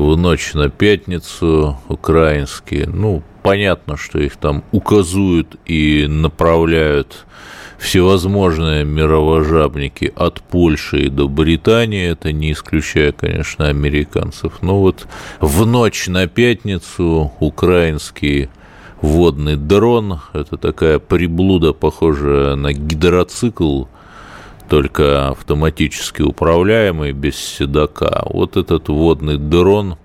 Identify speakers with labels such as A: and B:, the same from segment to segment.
A: в ночь на пятницу украинские. Ну, понятно, что их там указуют и направляют всевозможные мировожабники от Польши до Британии, это не исключая, конечно, американцев. Но вот в ночь на пятницу украинский водный дрон, это такая приблуда, похожая на гидроцикл, только автоматически управляемый, без седока. Вот этот водный дрон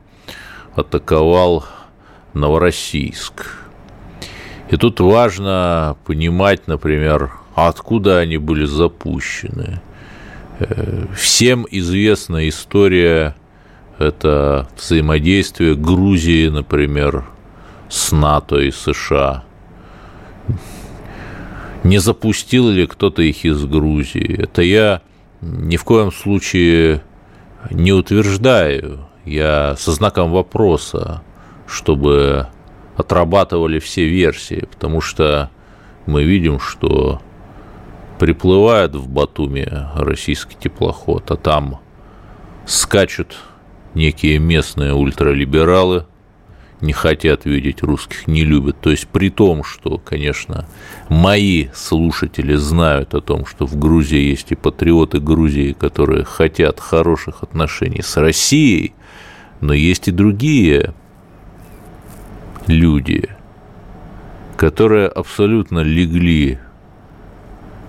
A: атаковал Новороссийск. И тут важно понимать, например, откуда они были запущены. Э, всем известна история это взаимодействие Грузии, например, с НАТО и США. Не запустил ли кто-то их из Грузии? Это я ни в коем случае не утверждаю. Я со знаком вопроса, чтобы отрабатывали все версии, потому что мы видим, что приплывает в Батуми российский теплоход, а там скачут некие местные ультралибералы, не хотят видеть русских, не любят. То есть при том, что, конечно, мои слушатели знают о том, что в Грузии есть и патриоты Грузии, которые хотят хороших отношений с Россией, но есть и другие люди, которые абсолютно легли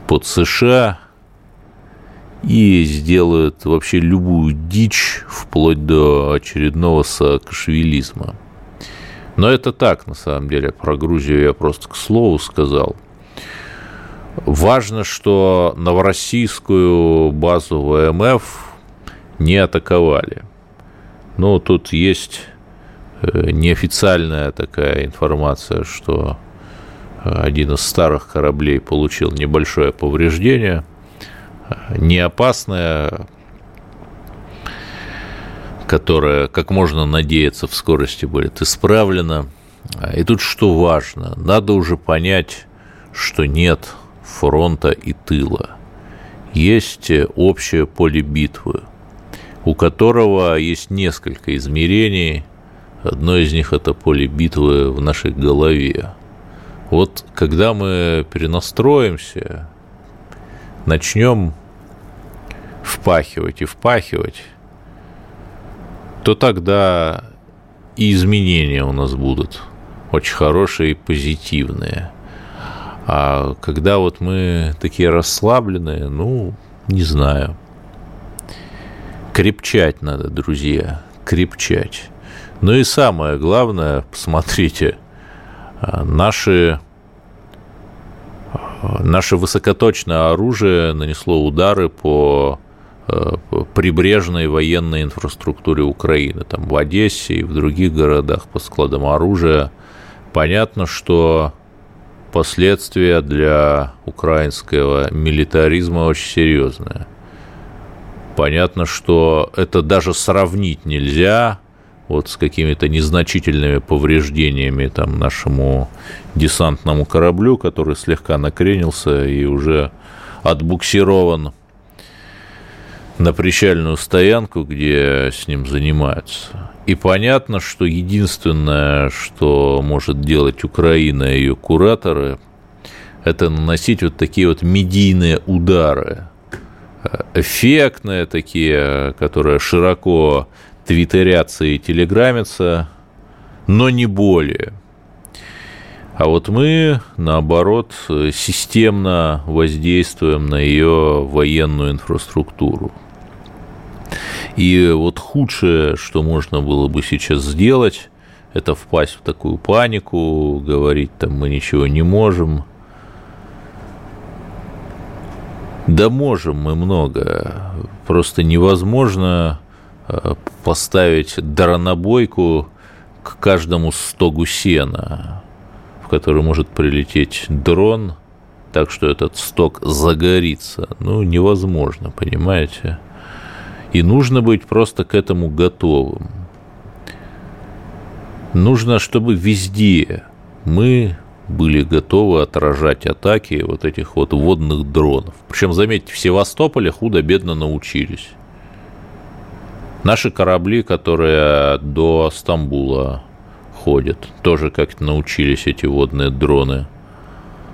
A: под США и сделают вообще любую дичь вплоть до очередного саакашвилизма. Но это так, на самом деле. Про Грузию я просто к слову сказал. Важно, что новороссийскую базу ВМФ не атаковали. Ну, тут есть э, неофициальная такая информация, что один из старых кораблей получил небольшое повреждение, не опасное, которое, как можно надеяться, в скорости будет исправлено. И тут что важно, надо уже понять, что нет фронта и тыла. Есть общее поле битвы, у которого есть несколько измерений. Одно из них – это поле битвы в нашей голове – вот когда мы перенастроимся, начнем впахивать и впахивать, то тогда и изменения у нас будут очень хорошие и позитивные. А когда вот мы такие расслабленные, ну, не знаю. Крепчать надо, друзья, крепчать. Ну и самое главное, посмотрите – Наши, наше высокоточное оружие нанесло удары по прибрежной военной инфраструктуре Украины, там в Одессе и в других городах по складам оружия. Понятно, что последствия для украинского милитаризма очень серьезные. Понятно, что это даже сравнить нельзя вот с какими-то незначительными повреждениями там нашему десантному кораблю, который слегка накренился и уже отбуксирован на причальную стоянку, где с ним занимаются. И понятно, что единственное, что может делать Украина и ее кураторы, это наносить вот такие вот медийные удары, эффектные такие, которые широко твиттерятся и телеграмятся, но не более. А вот мы, наоборот, системно воздействуем на ее военную инфраструктуру. И вот худшее, что можно было бы сейчас сделать, это впасть в такую панику, говорить там мы ничего не можем. Да можем мы много. Просто невозможно э, поставить дронобойку к каждому стогу сена, в который может прилететь дрон, так что этот сток загорится. Ну, невозможно, понимаете? И нужно быть просто к этому готовым. Нужно, чтобы везде мы были готовы отражать атаки вот этих вот водных дронов. Причем, заметьте, в Севастополе худо-бедно научились. Наши корабли, которые до Стамбула ходят, тоже как-то научились эти водные дроны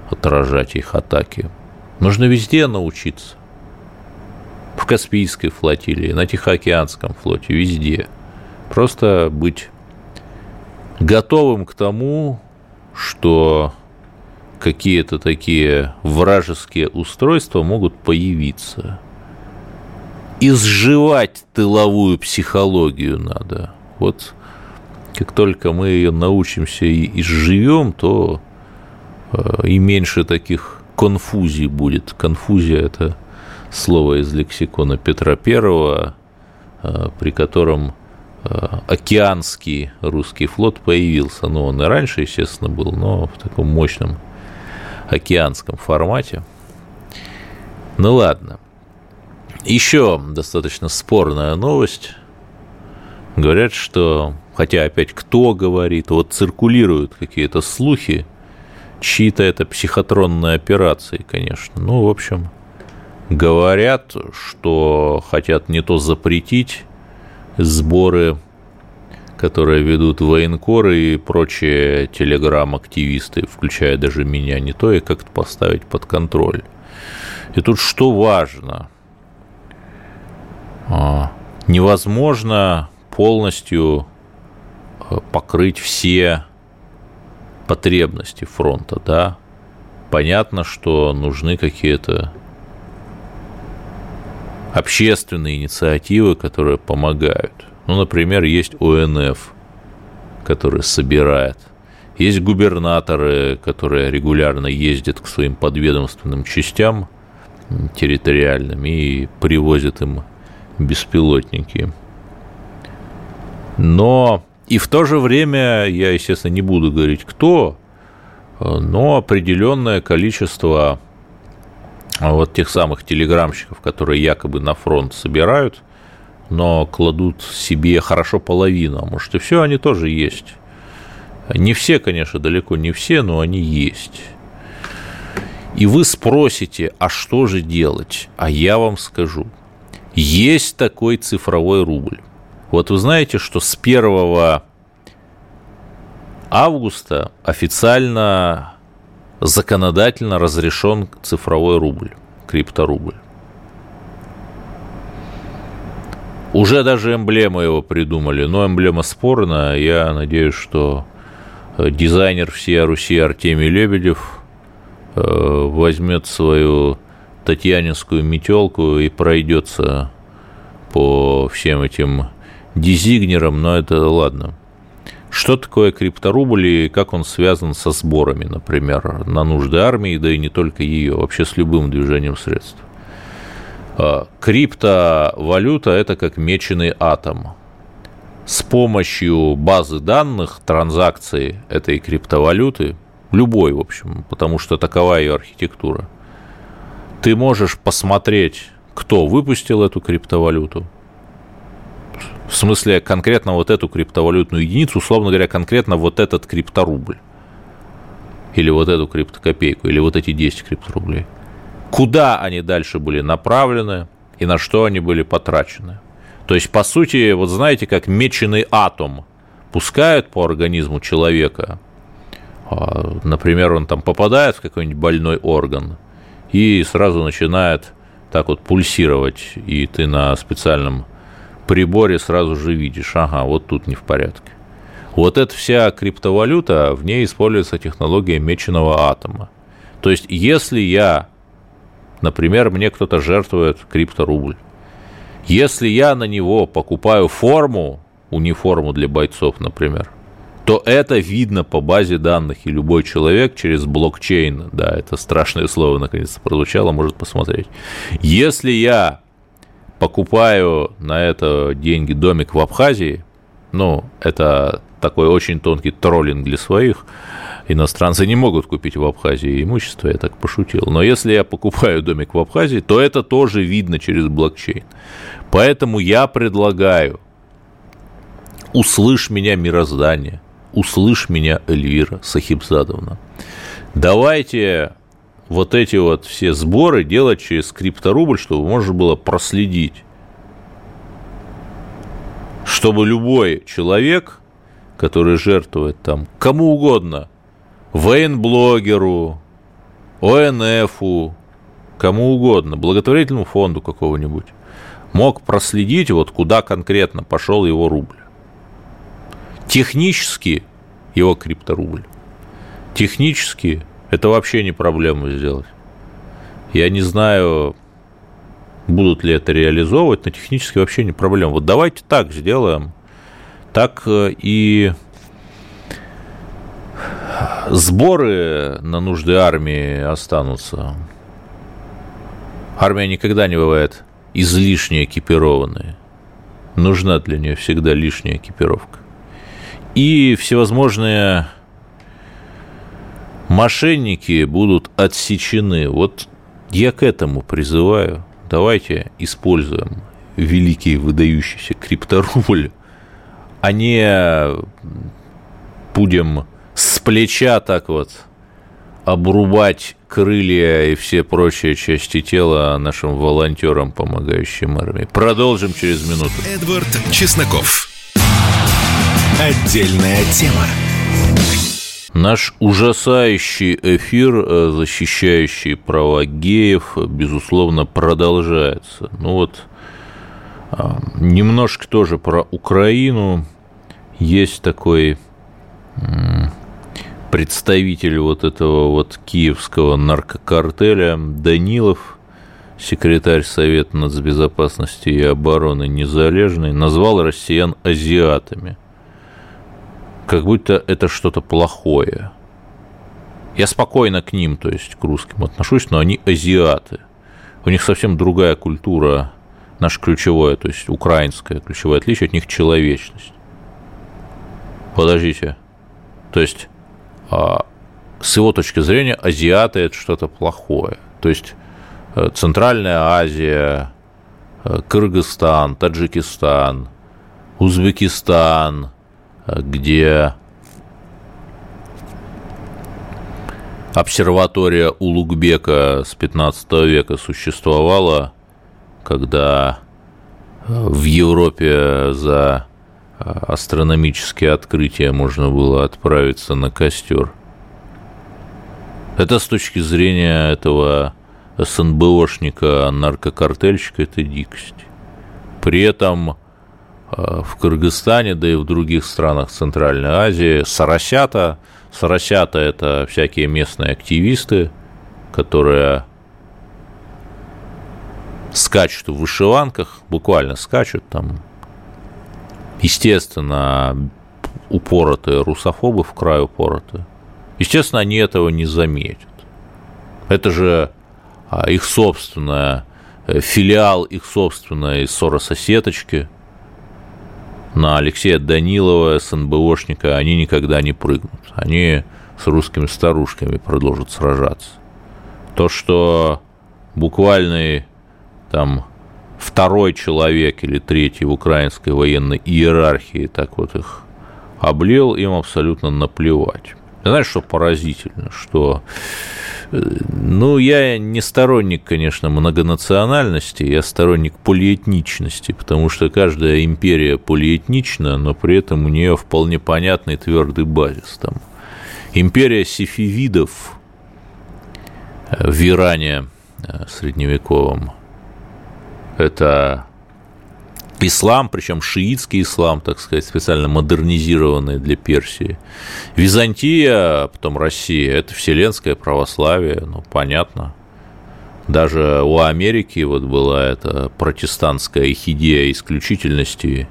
A: отражать их атаки. Нужно везде научиться. В Каспийской флотилии, на Тихоокеанском флоте, везде. Просто быть готовым к тому, что какие-то такие вражеские устройства могут появиться. Изживать тыловую психологию надо. Вот как только мы ее научимся и изживем, то э, и меньше таких конфузий будет. Конфузия – это слово из лексикона Петра Первого, э, при котором Э, океанский русский флот появился. Ну, он и раньше, естественно, был, но в таком мощном океанском формате. Ну ладно. Еще достаточно спорная новость. Говорят, что, хотя опять кто говорит, вот циркулируют какие-то слухи, чьи-то это психотронные операции, конечно. Ну, в общем, говорят, что хотят не то запретить сборы, которые ведут военкоры и прочие телеграм-активисты, включая даже меня, не то и как-то поставить под контроль. И тут что важно? А, невозможно полностью э, покрыть все потребности фронта, да. Понятно, что нужны какие-то общественные инициативы, которые помогают. Ну, например, есть ОНФ, который собирает. Есть губернаторы, которые регулярно ездят к своим подведомственным частям территориальным и привозят им беспилотники. Но и в то же время, я, естественно, не буду говорить кто, но определенное количество вот тех самых телеграмщиков, которые якобы на фронт собирают, но кладут себе хорошо половину, а может и все, они тоже есть. Не все, конечно, далеко не все, но они есть. И вы спросите, а что же делать? А я вам скажу. Есть такой цифровой рубль. Вот вы знаете, что с 1 августа официально законодательно разрешен цифровой рубль, крипторубль. Уже даже эмблему его придумали, но эмблема спорная. Я надеюсь, что э, дизайнер всей Руси Артемий Лебедев э, возьмет свою татьянинскую метелку и пройдется по всем этим дизигнерам, но это ладно. Что такое крипторубль и как он связан со сборами, например, на нужды армии, да и не только ее, вообще с любым движением средств? А, криптовалюта – это как меченый атом. С помощью базы данных транзакции этой криптовалюты, любой, в общем, потому что такова ее архитектура, ты можешь посмотреть, кто выпустил эту криптовалюту, в смысле, конкретно вот эту криптовалютную единицу, условно говоря, конкретно вот этот крипторубль. Или вот эту криптокопейку, или вот эти 10 крипторублей. Куда они дальше были направлены и на что они были потрачены. То есть, по сути, вот знаете, как меченый атом пускают по организму человека, а, например, он там попадает в какой-нибудь больной орган и сразу начинает так вот пульсировать, и ты на специальном приборе сразу же видишь, ага, вот тут не в порядке. Вот эта вся криптовалюта, в ней используется технология меченого атома. То есть, если я, например, мне кто-то жертвует крипторубль, если я на него покупаю форму, униформу для бойцов, например, то это видно по базе данных, и любой человек через блокчейн, да, это страшное слово наконец-то прозвучало, может посмотреть. Если я покупаю на это деньги домик в Абхазии, ну, это такой очень тонкий троллинг для своих, иностранцы не могут купить в Абхазии имущество, я так пошутил. Но если я покупаю домик в Абхазии, то это тоже видно через блокчейн. Поэтому я предлагаю, услышь меня мироздание, услышь меня Эльвира Сахибзадовна. Давайте вот эти вот все сборы делать через крипторубль, чтобы можно было проследить. Чтобы любой человек, который жертвует там кому угодно, военблогеру, ОНФу, кому угодно, благотворительному фонду какого-нибудь, мог проследить, вот куда конкретно пошел его рубль. Технически его крипторубль. Технически это вообще не проблема сделать. Я не знаю, будут ли это реализовывать, но технически вообще не проблема. Вот давайте так сделаем. Так э, и сборы на нужды армии останутся. Армия никогда не бывает излишне экипированной. Нужна для нее всегда лишняя экипировка. И всевозможные мошенники будут отсечены. Вот я к этому призываю. Давайте используем великий выдающийся крипторубль, а не будем с плеча так вот обрубать крылья и все прочие части тела нашим волонтерам, помогающим армии. Продолжим через минуту.
B: Эдвард Чесноков. Отдельная тема.
A: Наш ужасающий эфир, э, защищающий права геев, безусловно, продолжается. Ну вот, а, немножко тоже про Украину. Есть такой представитель вот этого вот киевского наркокартеля Данилов, секретарь Совета нацбезопасности и обороны Незалежный, назвал россиян азиатами. Как будто это что-то плохое. Я спокойно к ним, то есть к русским отношусь, но они азиаты. У них совсем другая культура, наше ключевое, то есть украинское ключевое отличие от них человечность. Подождите. То есть а, с его точки зрения азиаты это что-то плохое. То есть э, Центральная Азия, э, Кыргызстан, Таджикистан, Узбекистан, где обсерватория Улугбека с 15 века существовала, когда в Европе за астрономические открытия можно было отправиться на костер. Это с точки зрения этого СНБОшника, наркокартельщика, это дикость. При этом э, в Кыргызстане, да и в других странах Центральной Азии соросята, соросята – это всякие местные активисты, которые скачут в вышиванках, буквально скачут там Естественно, упоротые русофобы в край упоротые. Естественно, они этого не заметят. Это же а, их собственная, э, филиал их собственной ссорососедочки на Алексея Данилова, СНБОшника, они никогда не прыгнут. Они с русскими старушками продолжат сражаться. То, что буквальный там второй человек или третий в украинской военной иерархии так вот их облил, им абсолютно наплевать. Знаешь, что поразительно, что э, ну, я не сторонник, конечно, многонациональности, я сторонник полиэтничности, потому что каждая империя полиэтнична, но при этом у нее вполне понятный твердый базис. Там. Империя сифивидов э, в Иране э, средневековом это ислам, причем шиитский ислам, так сказать, специально модернизированный для Персии. Византия, потом Россия, это вселенское православие, ну, понятно. Даже у Америки вот была эта протестантская идея исключительности,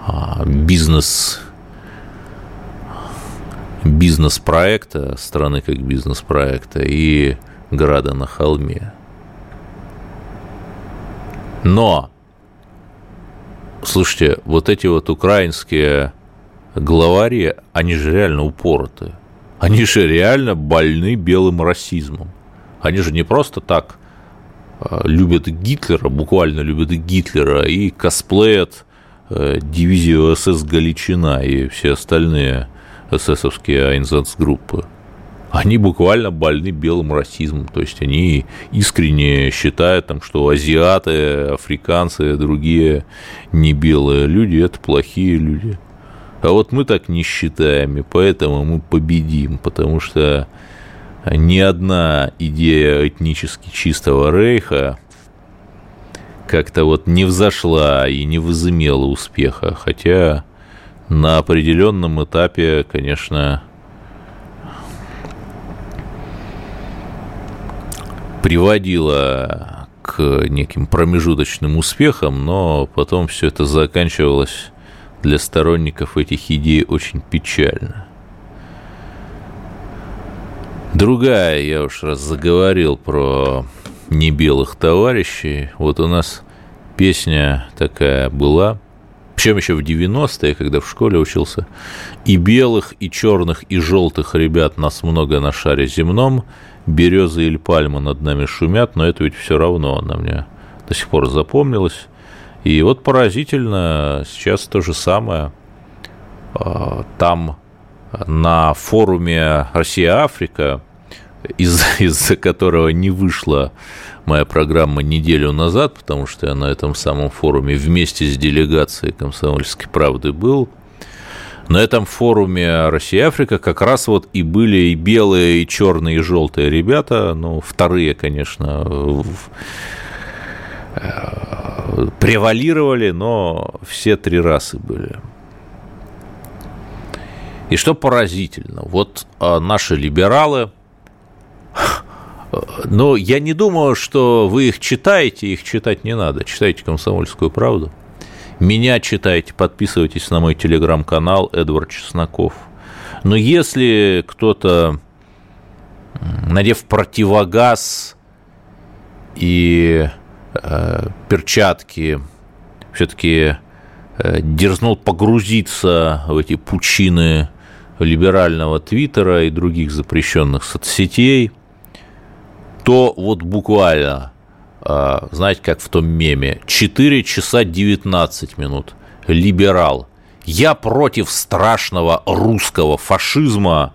A: а, бизнес бизнес-проекта, страны как бизнес-проекта и града на холме. Но, слушайте, вот эти вот украинские главари, они же реально упоротые. Они же реально больны белым расизмом. Они же не просто так э, любят Гитлера, буквально любят Гитлера и косплеят э, дивизию СС Галичина и все остальные эсэсовские Айнзацгруппы. Они буквально больны белым расизмом, то есть они искренне считают, там, что азиаты, африканцы, другие не белые люди – это плохие люди. А вот мы так не считаем, и поэтому мы победим, потому что ни одна идея этнически чистого рейха как-то вот не взошла и не возымела успеха, хотя на определенном этапе, конечно, приводила к неким промежуточным успехам, но потом все это заканчивалось для сторонников этих идей очень печально. Другая, я уж раз заговорил про небелых товарищей. Вот у нас песня такая была, причем еще в 90-е, когда в школе учился. И белых, и черных, и желтых ребят нас много на шаре земном. Березы или пальмы над нами шумят, но это ведь все равно она мне до сих пор запомнилась. И вот поразительно, сейчас то же самое. А, там на форуме Россия-Африка, из- из-за которого не вышла моя программа неделю назад, потому что я на этом самом форуме вместе с делегацией «Комсомольской правды» был. На этом форуме Россия-Африка как раз вот и были и белые, и черные, и желтые ребята, ну, вторые, конечно, Э, превалировали, но все три расы были. И что поразительно, вот а, наши либералы, ну, я не думаю, что вы их читаете, их читать не надо. Читайте «Комсомольскую правду». Меня читайте, подписывайтесь на мой телеграм-канал Эдвард Чесноков. Но если кто-то, надев противогаз и Э, перчатки, все-таки э, дерзнул погрузиться в эти пучины либерального твиттера и других запрещенных соцсетей, то вот буквально, э, знаете, как в том меме, 4 часа 19 минут, либерал, я против страшного русского фашизма,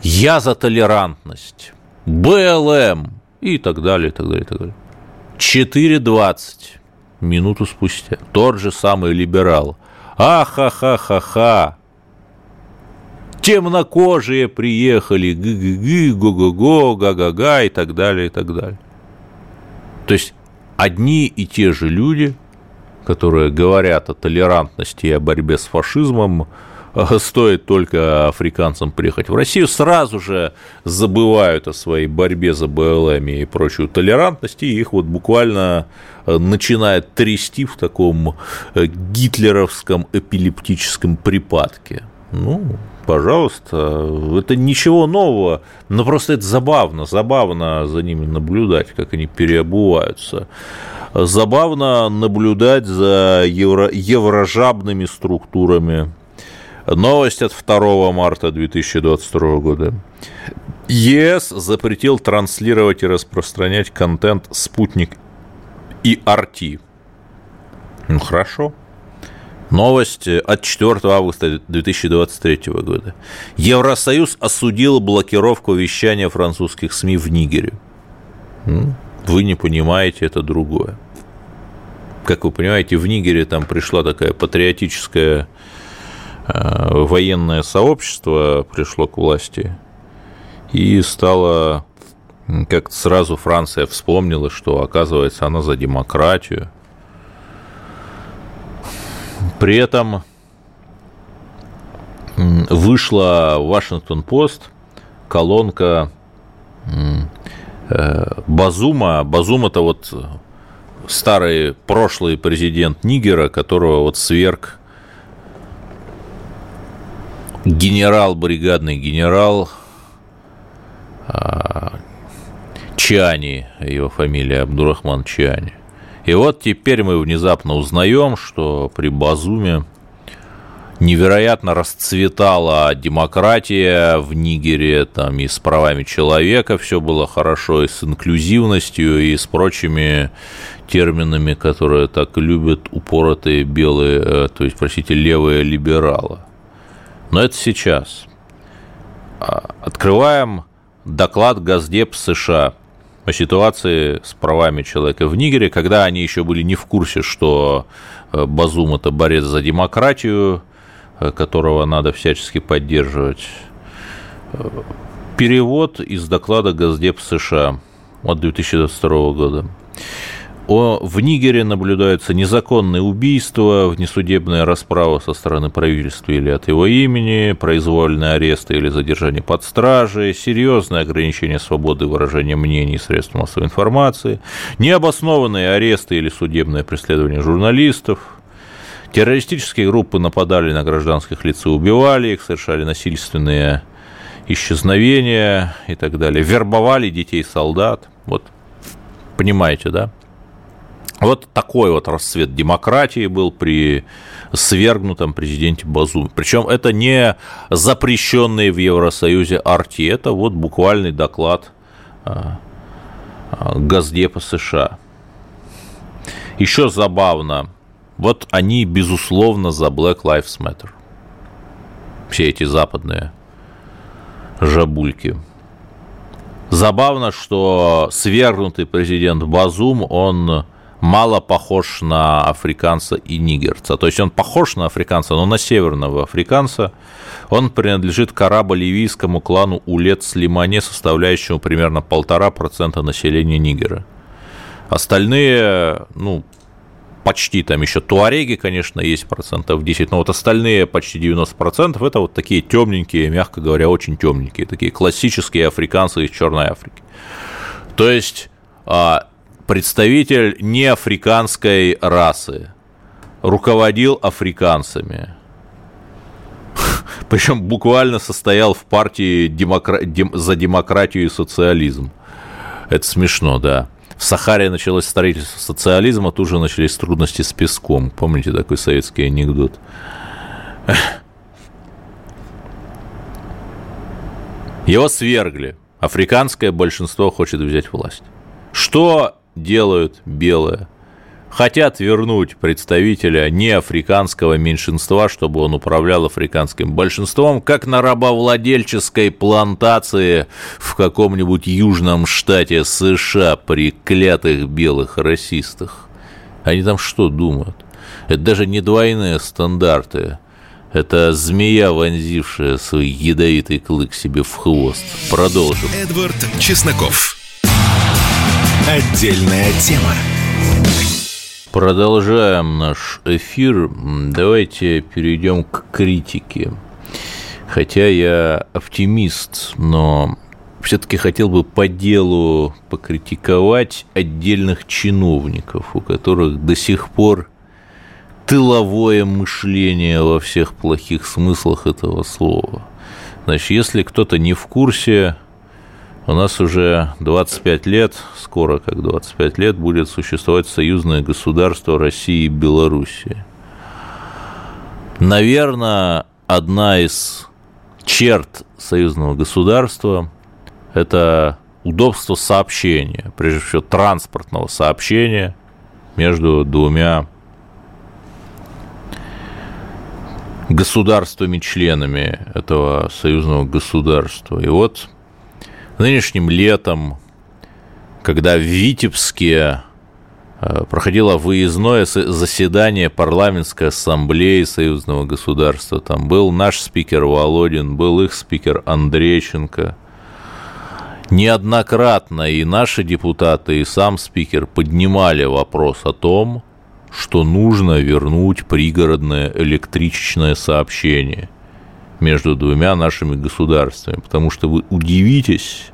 A: я за толерантность, БЛМ и так далее, и так далее, и так далее. 4.20 минуту спустя. Тот же самый либерал. Ахахахаха. Темнокожие приехали, гы-гы-гы, го-го-го, га-га-га и так далее, и так далее. То есть одни и те же люди, которые говорят о толерантности и о борьбе с фашизмом, стоит только африканцам приехать в Россию, сразу же забывают о своей борьбе за БЛМ и прочую толерантность, и их вот буквально э, начинает трясти в таком э, гитлеровском эпилептическом припадке. Ну, пожалуйста, это ничего нового, но просто это забавно, забавно за ними наблюдать, как они переобуваются. Забавно наблюдать за евро, еврожабными структурами Новость от 2 марта 2022 года. ЕС запретил транслировать и распространять контент «Спутник» и «Арти». Ну, хорошо. Новость от 4 августа 2023 года. Евросоюз осудил блокировку вещания французских СМИ в Нигере. Вы не понимаете, это другое. Как вы понимаете, в Нигере там пришла такая патриотическая Э, военное сообщество пришло к власти и стало как-то сразу Франция вспомнила, что, оказывается, она за демократию. При этом вышла Вашингтон-Пост колонка э, Базума. Базум – это вот старый прошлый президент Нигера, которого вот сверг генерал, бригадный генерал а, Чани, его фамилия Абдурахман Чани. И вот теперь мы внезапно узнаем, что при Базуме невероятно расцветала демократия в Нигере, там и с правами человека все было хорошо, и с инклюзивностью, и с прочими терминами, которые так любят упоротые белые, э, то есть, простите, левые либералы. Но это сейчас. А, открываем доклад Газдеп США о ситуации с правами человека в Нигере, когда они еще были не в курсе, что э, Базум – это борец за демократию, Э, которого надо всячески поддерживать. Э, перевод из доклада Газдеп США от 2022 года. О, в Нигере наблюдаются незаконные убийства, внесудебная расправа со стороны правительства или от его имени, произвольные аресты или задержание под стражей, серьезное ограничение свободы выражения мнений и средств массовой информации, необоснованные аресты или судебное преследование журналистов, Террористические группы нападали на гражданских лиц и убивали их, совершали насильственные исчезновения и так далее. Вербовали детей солдат. Вот, понимаете, да? Вот такой вот расцвет демократии был при свергнутом президенте Базуме. Причем это не запрещенные в Евросоюзе арти, это вот буквальный доклад а, а, Газдепа США. Еще забавно, вот они, безусловно, за Black Lives Matter. Все эти западные жабульки. Забавно, что свергнутый президент Базум, он мало похож на африканца и нигерца. То есть он похож на африканца, но на северного африканца. Он принадлежит к арабо-ливийскому клану Улет-Слимане, составляющему примерно полтора процента населения Нигера. Остальные, ну, почти там еще туареги, конечно, есть процентов 10, но вот остальные почти 90 процентов это вот такие темненькие, мягко говоря, очень темненькие, такие классические африканцы из Черной Африки. То есть а, представитель неафриканской расы руководил африканцами. Причем буквально состоял в партии демокра... дем... за демократию и социализм. Это смешно, да. В Сахаре началось строительство социализма, тут же начались трудности с песком. Помните такой советский анекдот? Его свергли. Африканское большинство хочет взять власть. Что делают белые? хотят вернуть представителя неафриканского меньшинства, чтобы он управлял африканским большинством, как на рабовладельческой плантации в каком-нибудь южном штате США при клятых белых расистах. Они там что думают? Это даже не двойные стандарты. Это змея, вонзившая свой ядовитый клык себе в хвост. Продолжим.
B: Эдвард Чесноков. Отдельная тема.
A: Продолжаем наш эфир. Давайте перейдем к критике. Хотя я оптимист, но все-таки хотел бы по делу покритиковать отдельных чиновников, у которых до сих пор тыловое мышление во всех плохих смыслах этого слова. Значит, если кто-то не в курсе, у нас уже 25 лет, скоро как 25 лет, будет существовать союзное государство России и Белоруссии. Наверное, одна из черт союзного государства – это удобство сообщения, прежде всего транспортного сообщения между двумя государствами-членами этого союзного государства. И вот нынешним летом, когда в Витебске э, проходило выездное заседание парламентской ассамблеи союзного государства. Там был наш спикер Володин, был их спикер Андрейченко. Неоднократно и наши депутаты, и сам спикер поднимали вопрос о том, что нужно вернуть пригородное электричечное сообщение – между двумя нашими государствами, потому что вы удивитесь,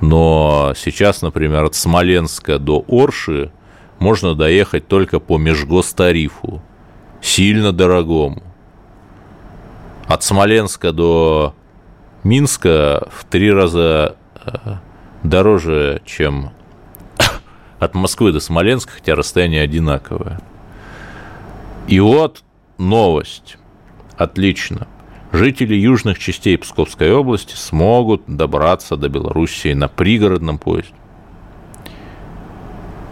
A: но сейчас, например, от Смоленска до Орши можно доехать только по межгостарифу, сильно дорогому. От Смоленска до Минска в три раза э, дороже, чем от Москвы до Смоленска, хотя расстояние одинаковое. И вот новость. Отлично. Жители южных частей Псковской области смогут добраться до Белоруссии на пригородном поезде.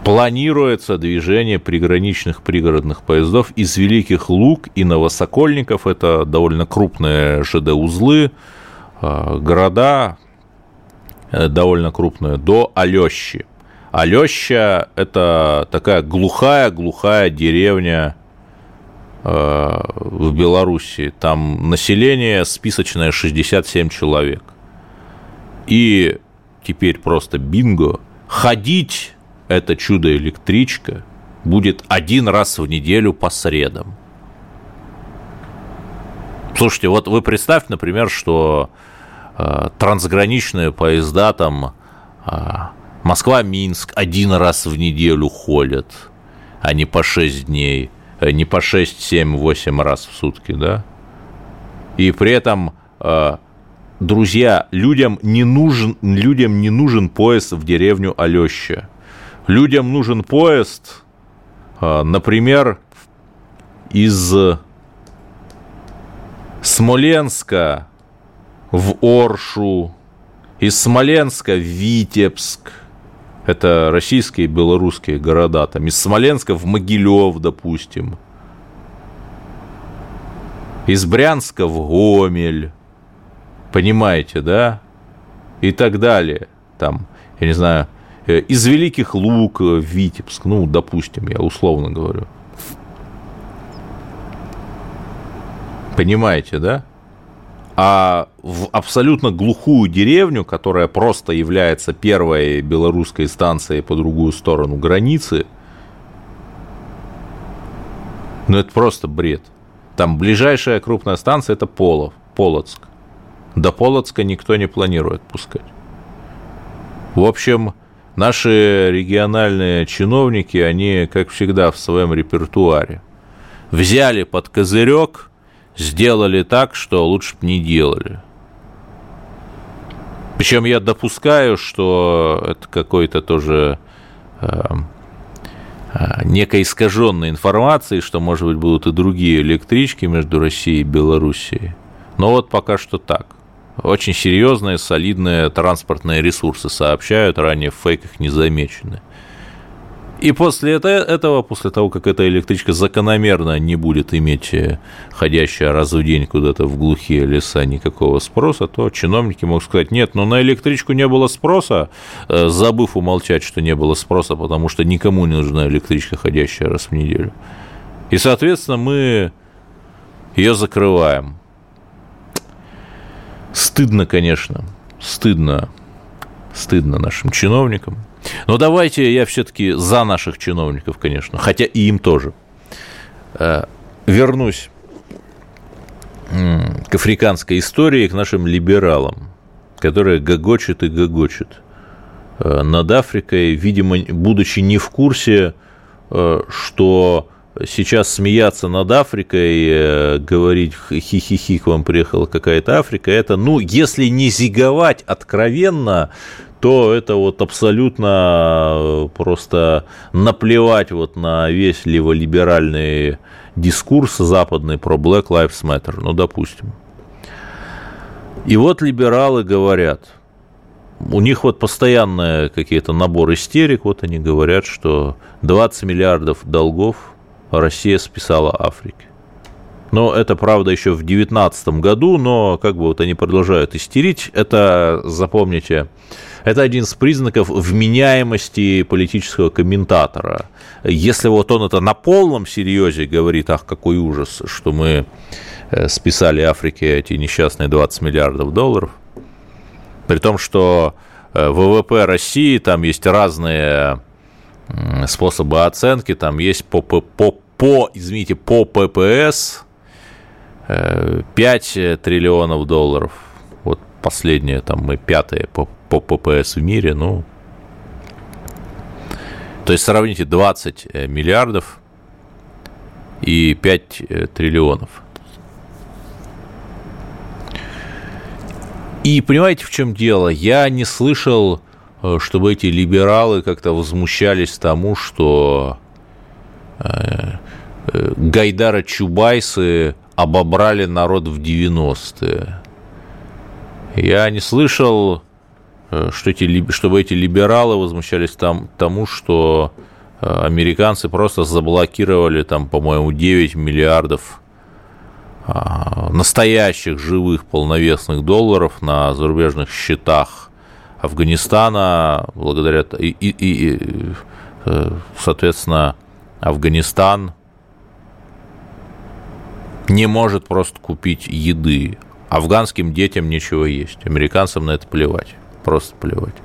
A: Планируется движение приграничных пригородных поездов из Великих Луг и Новосокольников. Это довольно крупные ЖД-узлы, э, города, э, довольно крупные, до Алещи. Алеща – это такая глухая-глухая деревня в Белоруссии. Там население списочное 67 человек. И теперь просто бинго. Ходить это чудо-электричка будет один раз в неделю по средам. Слушайте, вот вы представьте, например, что э, трансграничные поезда там э, Москва-Минск один раз в неделю ходят, а не по 6 дней, э, не по 6, 7, 8 раз в сутки, да? И при этом, э, друзья, людям не нужен, людям не нужен поезд в деревню Алёща. Людям нужен поезд, э, например, из Смоленска в Оршу, из Смоленска в Витебск – это российские и белорусские города. Там из Смоленска в Могилев, допустим. Из Брянска в Гомель. Понимаете, да? И так далее. Там, я не знаю, э, из Великих Лук в Витебск, ну, допустим, я условно говорю. Понимаете, да? А в абсолютно глухую деревню, которая просто является первой белорусской станцией по другую сторону границы, ну это просто бред. Там ближайшая крупная станция это Полов, Полоцк. До Полоцка никто не планирует пускать. В общем, наши региональные чиновники, они, как всегда, в своем репертуаре. Взяли под козырек – сделали так, что лучше бы не делали. Причем я допускаю, что это какой-то тоже э, э, некой искаженной информации, что, может быть, будут и другие электрички между Россией и Белоруссией. Но вот пока что так. Очень серьезные, солидные транспортные ресурсы сообщают, ранее в фейках не замечены. И после этого, после того, как эта электричка закономерно не будет иметь э, ходящая раз в день куда-то в глухие леса никакого спроса, то чиновники могут сказать, нет, но на электричку не было спроса, э, забыв умолчать, что не было спроса, потому что никому не нужна электричка, ходящая раз в неделю. И, соответственно, мы ее закрываем. Стыдно, конечно, стыдно, стыдно нашим чиновникам, но давайте я все-таки за наших чиновников, конечно, хотя и им тоже. Э, вернусь к африканской истории, к нашим либералам, которые гогочет и гогочет э, над Африкой, видимо, будучи не в курсе, э, что сейчас смеяться над Африкой, говорить хи-хи-хи, к вам приехала какая-то Африка, это, ну, если не зиговать откровенно, то это вот абсолютно э, просто наплевать вот на весь леволиберальный дискурс западный про Black Lives Matter, ну, допустим. И вот либералы говорят, у них вот постоянные какие-то набор истерик, вот они говорят, что 20 миллиардов долгов Россия списала Африке. Но это, правда, еще в 2019 году, но как бы вот они продолжают истерить. Это, запомните, это один из признаков вменяемости политического комментатора. Если вот он это на полном серьезе говорит, ах, какой ужас, что мы э, списали Африке эти несчастные 20 миллиардов долларов, при том, что э, ВВП России, там есть разные способы оценки, там есть по, по, по, извините, по ППС 5 э, триллионов долларов. Вот последнее, там мы пятое по по ППС в мире, ну, то есть сравните 20 э, миллиардов и 5 э, триллионов. И понимаете, в чем дело? Я не слышал э, чтобы эти либералы как-то возмущались тому, что Гайдара Чубайсы обобрали народ в 90-е. Я не слышал, что эти, чтобы эти либералы возмущались там, тому, что американцы просто заблокировали там, по-моему, 9 миллиардов а, настоящих живых полновесных долларов на зарубежных счетах Афганистана, благодаря и, и, и э, соответственно, Афганистан не может просто купить еды. Афганским детям нечего есть. Американцам на это плевать. Просто плевать.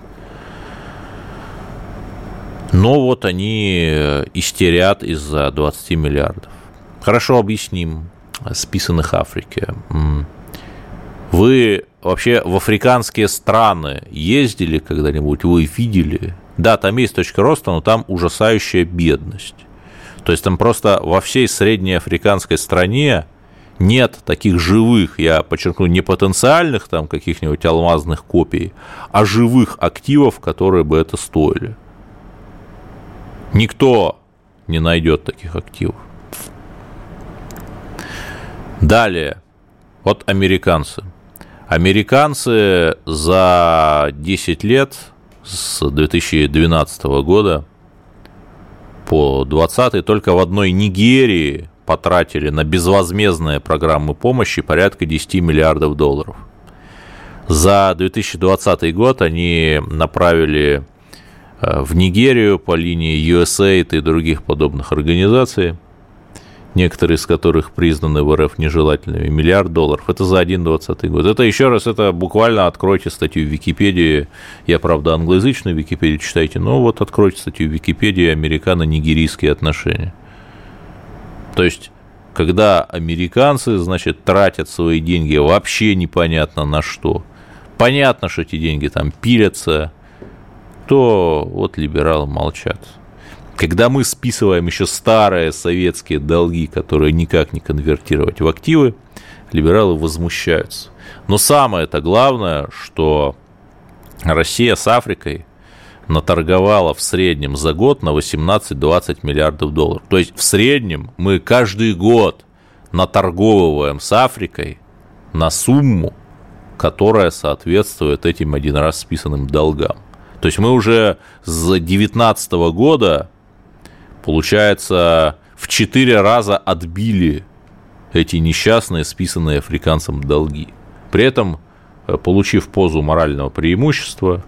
A: Но вот они истерят из-за 20 миллиардов. Хорошо объясним списанных Африке. Вы вообще в африканские страны ездили когда-нибудь, вы видели? Да, там есть точка роста, но там ужасающая бедность. То есть там просто во всей средней африканской стране нет таких живых, я подчеркну, не потенциальных там каких-нибудь алмазных копий, а живых активов, которые бы это стоили. Никто не найдет таких активов. Далее, вот американцы. Американцы за 10 лет с 2012 года по 2020 только в одной Нигерии потратили на безвозмездные программы помощи порядка 10 миллиардов долларов. За 2020 год они направили э, в Нигерию по линии USAID и других подобных организаций некоторые из которых признаны в РФ нежелательными, миллиард долларов. Это за 2021 год. Это еще раз, это буквально откройте статью в Википедии. Я, правда, англоязычную Википедию читайте, но вот откройте статью в Википедии «Американо-нигерийские отношения». То есть, когда американцы, значит, тратят свои деньги вообще непонятно на что, понятно, что эти деньги там пилятся, то вот либералы молчат. Когда мы списываем еще старые советские долги, которые никак не конвертировать в активы, либералы возмущаются. Но самое это главное, что Россия с Африкой наторговала в среднем за год на 18-20 миллиардов долларов. То есть в среднем мы каждый год наторговываем с Африкой на сумму, которая соответствует этим один раз списанным долгам. То есть мы уже с 2019 года получается, в четыре раза отбили эти несчастные, списанные африканцам долги. При этом, э, получив позу морального преимущества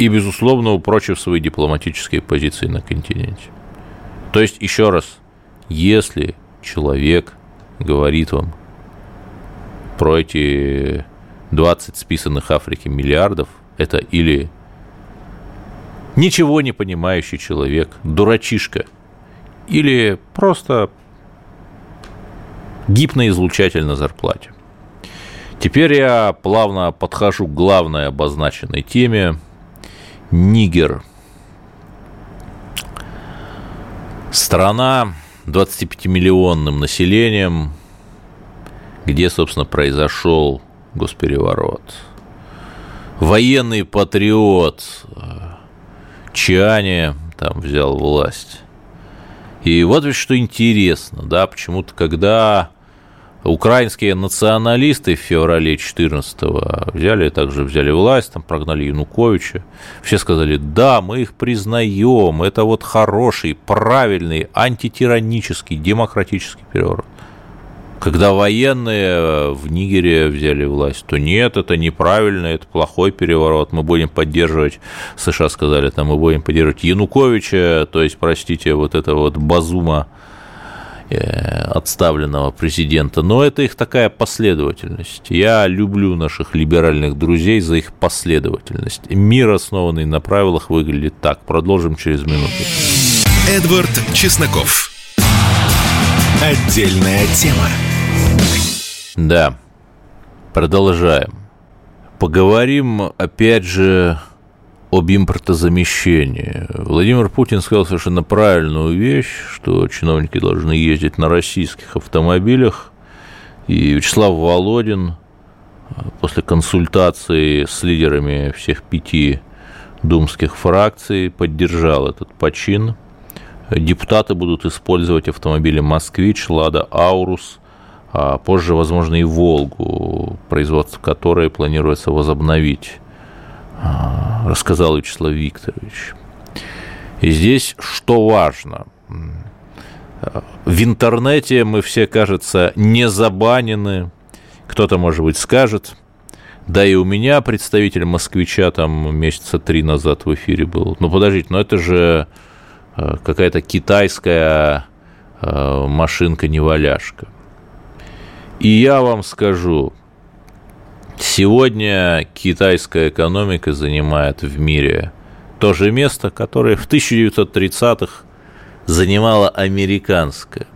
A: и, безусловно, упрочив свои дипломатические позиции на континенте. То есть, еще раз, если человек говорит вам про эти 20 списанных Африке миллиардов, это или ничего не понимающий человек, дурачишка, или просто гипноизлучатель на зарплате. Теперь я плавно подхожу к главной обозначенной теме. Нигер. Страна 25-миллионным населением, где, собственно, произошел госпереворот. Военный патриот, Чане там взял власть. И вот ведь что интересно, да, почему-то когда украинские националисты в феврале 14-го взяли, также взяли власть, там прогнали Януковича, все сказали, да, мы их признаем, это вот хороший, правильный, антитиранический, демократический переворот когда военные э, в Нигере взяли власть, то нет, это неправильно, это плохой переворот, мы будем поддерживать, США сказали, там мы будем поддерживать Януковича, то есть, простите, вот это вот базума отставленного президента, но это их такая последовательность. Я люблю наших либеральных друзей за их последовательность. Мир, основанный на правилах, выглядит так. Продолжим через минуту.
B: Эдвард Чесноков. Отдельная тема.
A: Да, продолжаем. Поговорим, опять же, об импортозамещении. Владимир Путин сказал совершенно правильную вещь, что чиновники должны ездить на российских автомобилях. И Вячеслав Володин после консультации с лидерами всех пяти думских фракций поддержал этот почин. Депутаты будут использовать автомобили «Москвич», «Лада Аурус», а позже, возможно, и «Волгу», производство которой планируется возобновить, рассказал Вячеслав Викторович. И здесь что важно? В интернете мы все, кажется, не забанены. Кто-то, может быть, скажет. Да и у меня представитель москвича там месяца три назад в эфире был. Ну, подождите, но это же э, какая-то китайская э, машинка-неваляшка. И я вам скажу, сегодня китайская экономика занимает в мире то же место, которое в 1930-х занимала американская.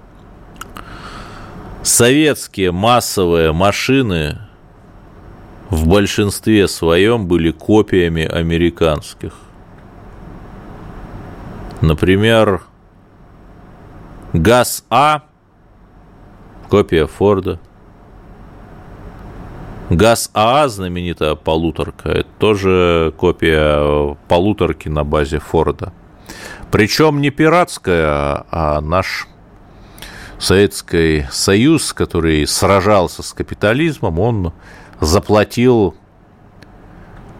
A: Советские массовые машины в большинстве своем были копиями американских. Например, ГАЗ-А – копия Форда. ГАЗ-АА, знаменитая полуторка, это тоже копия полуторки на базе Форда – причем не пиратская, а наш Советский Союз, который сражался с капитализмом, он заплатил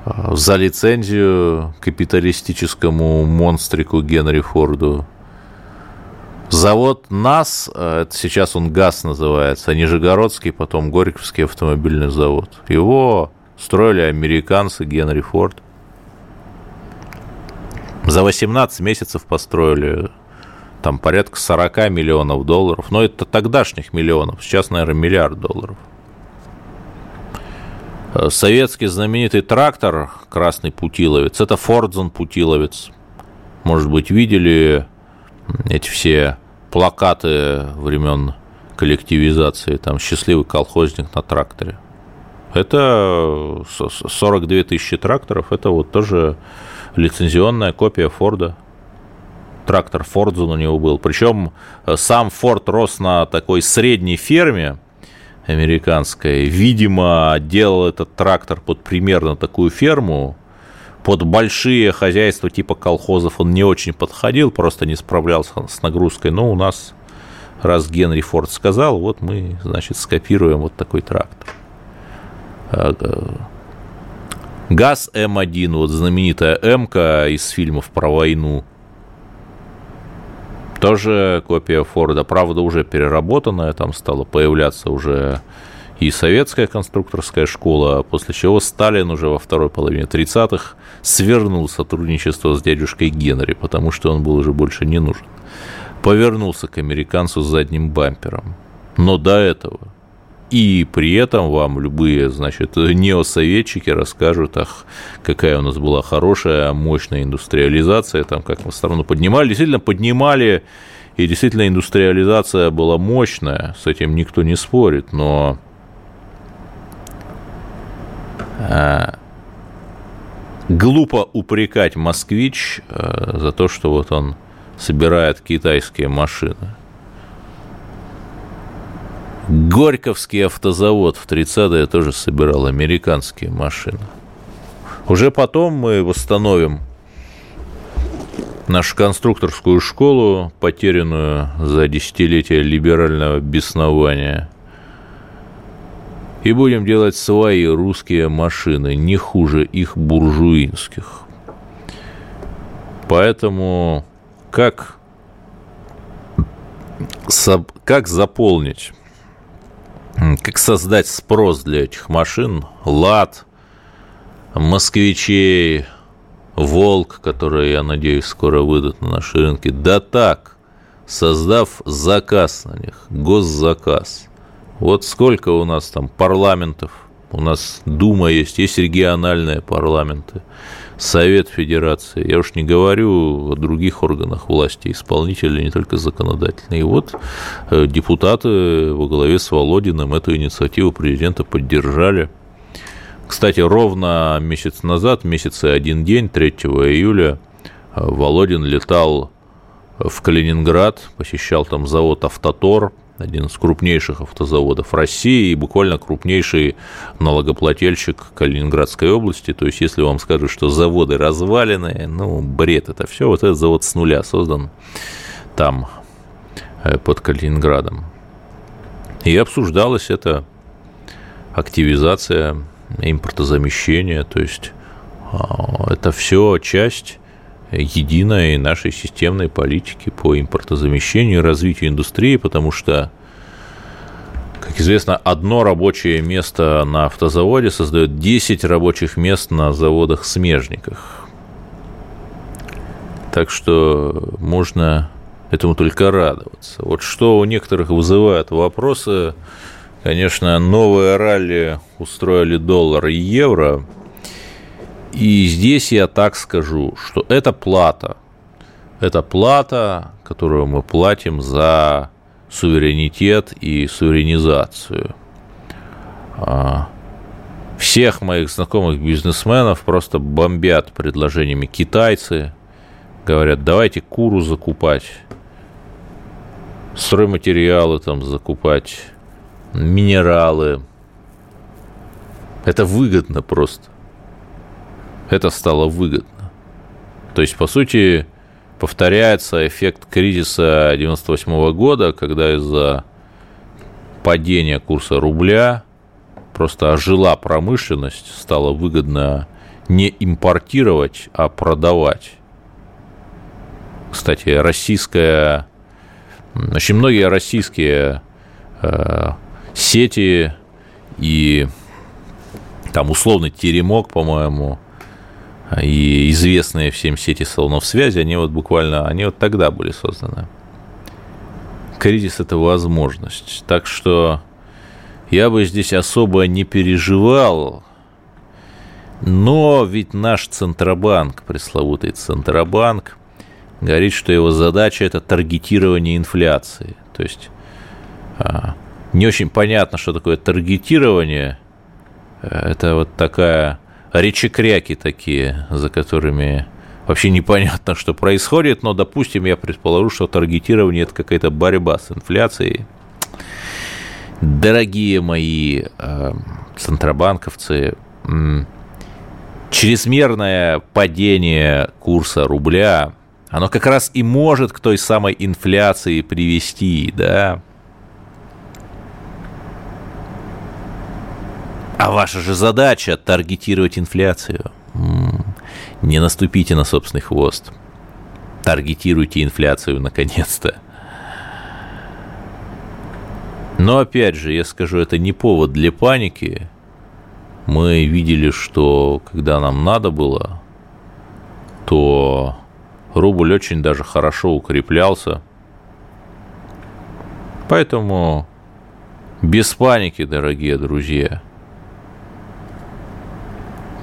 A: а, за лицензию капиталистическому монстрику Генри Форду. Завод НАС, а, это сейчас он ГАЗ называется, Нижегородский, потом Горьковский автомобильный завод. Его строили американцы Генри Форд. За 18 месяцев построили там порядка 40 миллионов долларов. Но это тогдашних миллионов, сейчас, наверное, миллиард долларов. Э, советский знаменитый трактор «Красный Путиловец» – это Фордзон Путиловец. Может быть, видели эти все плакаты времен коллективизации, там «Счастливый колхозник на тракторе». Это 42 тысячи тракторов, это вот тоже лицензионная копия Форда. Трактор Фордзон у него был. Причем э, сам Форд рос на такой средней ферме американской. Видимо, делал этот трактор под примерно такую ферму. Под большие хозяйства типа колхозов он не очень подходил, просто не справлялся с нагрузкой. Но у нас, раз Генри Форд сказал, вот мы, значит, скопируем вот такой трактор. А, ГАЗ М1, вот знаменитая М-ка из фильмов про войну, тоже копия Форда, правда, уже переработанная, там стала появляться уже и советская конструкторская школа, после чего Сталин уже во второй половине 30-х свернул сотрудничество с дядюшкой Генри, потому что он был уже больше не нужен. Повернулся к американцу с задним бампером. Но до этого и при этом вам любые, значит, неосоветчики расскажут, ах, какая у нас была хорошая, мощная индустриализация, там, как мы страну поднимали, действительно поднимали, и действительно индустриализация была мощная, с этим никто не спорит, но глупо упрекать москвич а, за то, что вот он собирает китайские машины. Горьковский автозавод в 30-е тоже собирал американские машины. Уже потом мы восстановим нашу конструкторскую школу, потерянную за десятилетия либерального беснования, и будем делать свои русские машины, не хуже их буржуинских. Поэтому как, как заполнить как создать спрос для этих машин, лад, москвичей, волк, которые, я надеюсь, скоро выйдут на наши рынки, да так, создав заказ на них, госзаказ. Вот сколько у нас там парламентов, у нас Дума есть, есть региональные парламенты – Совет Федерации. Я уж не говорю о других органах власти, исполнительной, не только законодательной. И вот э, депутаты во главе с Володиным эту инициативу президента поддержали. Кстати, ровно месяц назад, месяц и один день, 3 июля, э, Володин летал в Калининград, посещал там завод «Автотор», один из крупнейших автозаводов России и буквально крупнейший налогоплательщик Калининградской области. То есть, если вам скажут, что заводы развалены, ну, бред это все. Вот этот завод с нуля создан там, э, под Калининградом. И обсуждалась эта активизация импортозамещения, то есть а, это все часть единой нашей системной политики по импортозамещению и развитию индустрии, потому что, как известно, одно рабочее место на автозаводе создает 10 рабочих мест на заводах-смежниках. Так что можно этому только радоваться. Вот что у некоторых вызывает вопросы, конечно, новые ралли устроили доллар и евро – и здесь я так скажу, что это плата. Это плата, которую мы платим за суверенитет и суверенизацию. А, всех моих знакомых бизнесменов просто бомбят предложениями китайцы. Говорят, давайте куру закупать, стройматериалы там закупать, минералы. Это выгодно просто это стало выгодно. То есть, по сути, повторяется эффект кризиса 98 года, когда из-за падения курса рубля просто ожила промышленность, стало выгодно не импортировать, а продавать. Кстати, российская, очень многие российские э, сети и там условный теремок, по-моему, и известные всем сети салонов связи, они вот буквально, они вот тогда были созданы. Кризис – это возможность. Так что я бы здесь особо не переживал, но ведь наш Центробанк, пресловутый Центробанк, говорит, что его задача – это таргетирование инфляции. То есть а, не очень понятно, что такое таргетирование. Это вот такая речекряки такие, за которыми вообще непонятно, что происходит, но, допустим, я предположу, что таргетирование – это какая-то борьба с инфляцией. Дорогие мои э, центробанковцы, чрезмерное падение курса рубля, оно как раз и может к той самой инфляции привести, да, А ваша же задача таргетировать инфляцию. Не наступите на собственный хвост. Таргетируйте инфляцию наконец-то. Но опять же, я скажу, это не повод для паники. Мы видели, что когда нам надо было, то рубль очень даже хорошо укреплялся. Поэтому без паники, дорогие друзья –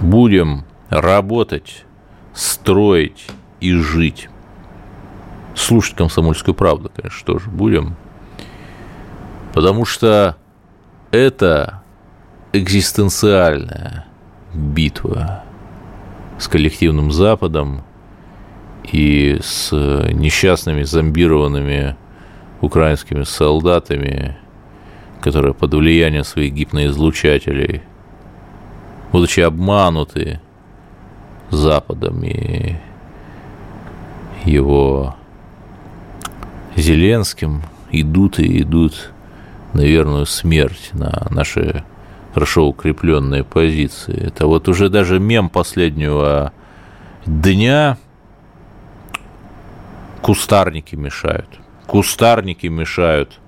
A: будем работать, строить и жить. Слушать комсомольскую правду, конечно, тоже будем. Потому что это экзистенциальная битва с коллективным Западом и с несчастными зомбированными украинскими солдатами, которые под влиянием своих гипноизлучателей – будучи обмануты Западом и его Зеленским, идут и идут на верную смерть, на наши хорошо укрепленные позиции. Это вот уже даже мем последнего дня кустарники мешают. Кустарники мешают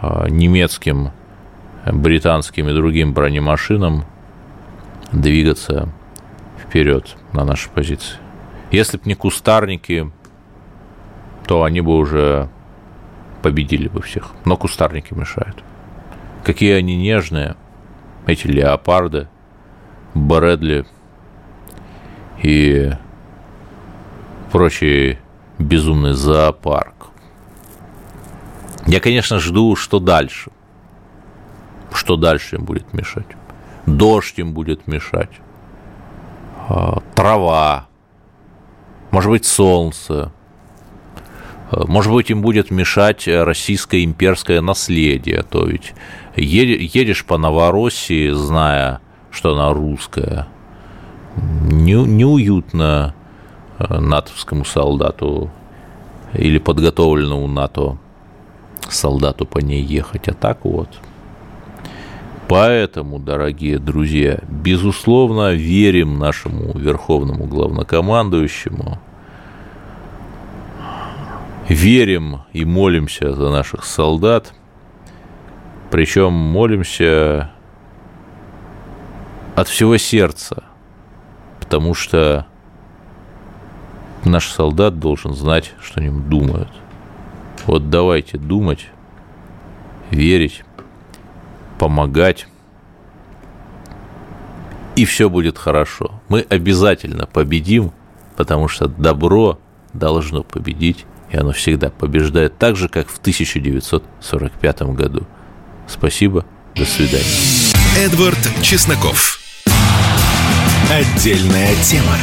A: а, немецким, британским и другим бронемашинам двигаться вперед на наши позиции. Если бы не кустарники, то они бы уже победили бы всех. Но кустарники мешают. Какие они нежные, эти леопарды, Брэдли и прочий безумный зоопарк. Я, конечно, жду, что дальше. Что дальше им будет мешать дождь им будет мешать, а, трава, может быть, солнце, Может быть, им будет мешать российское имперское наследие. То ведь едешь по Новороссии, зная, что она русская, не, неуютно э, натовскому солдату или подготовленному НАТО солдату по ней ехать. А так вот. Поэтому, дорогие друзья, безусловно, верим нашему верховному главнокомандующему, верим и молимся за наших солдат, причем молимся от всего сердца, потому что наш солдат должен знать, что о нем думают. Вот давайте думать, верить, помогать, и все будет хорошо. Мы обязательно победим, потому что добро должно победить, и оно всегда побеждает так же, как в 1945 году. Спасибо, до свидания.
B: Эдвард Чесноков. Отдельная тема.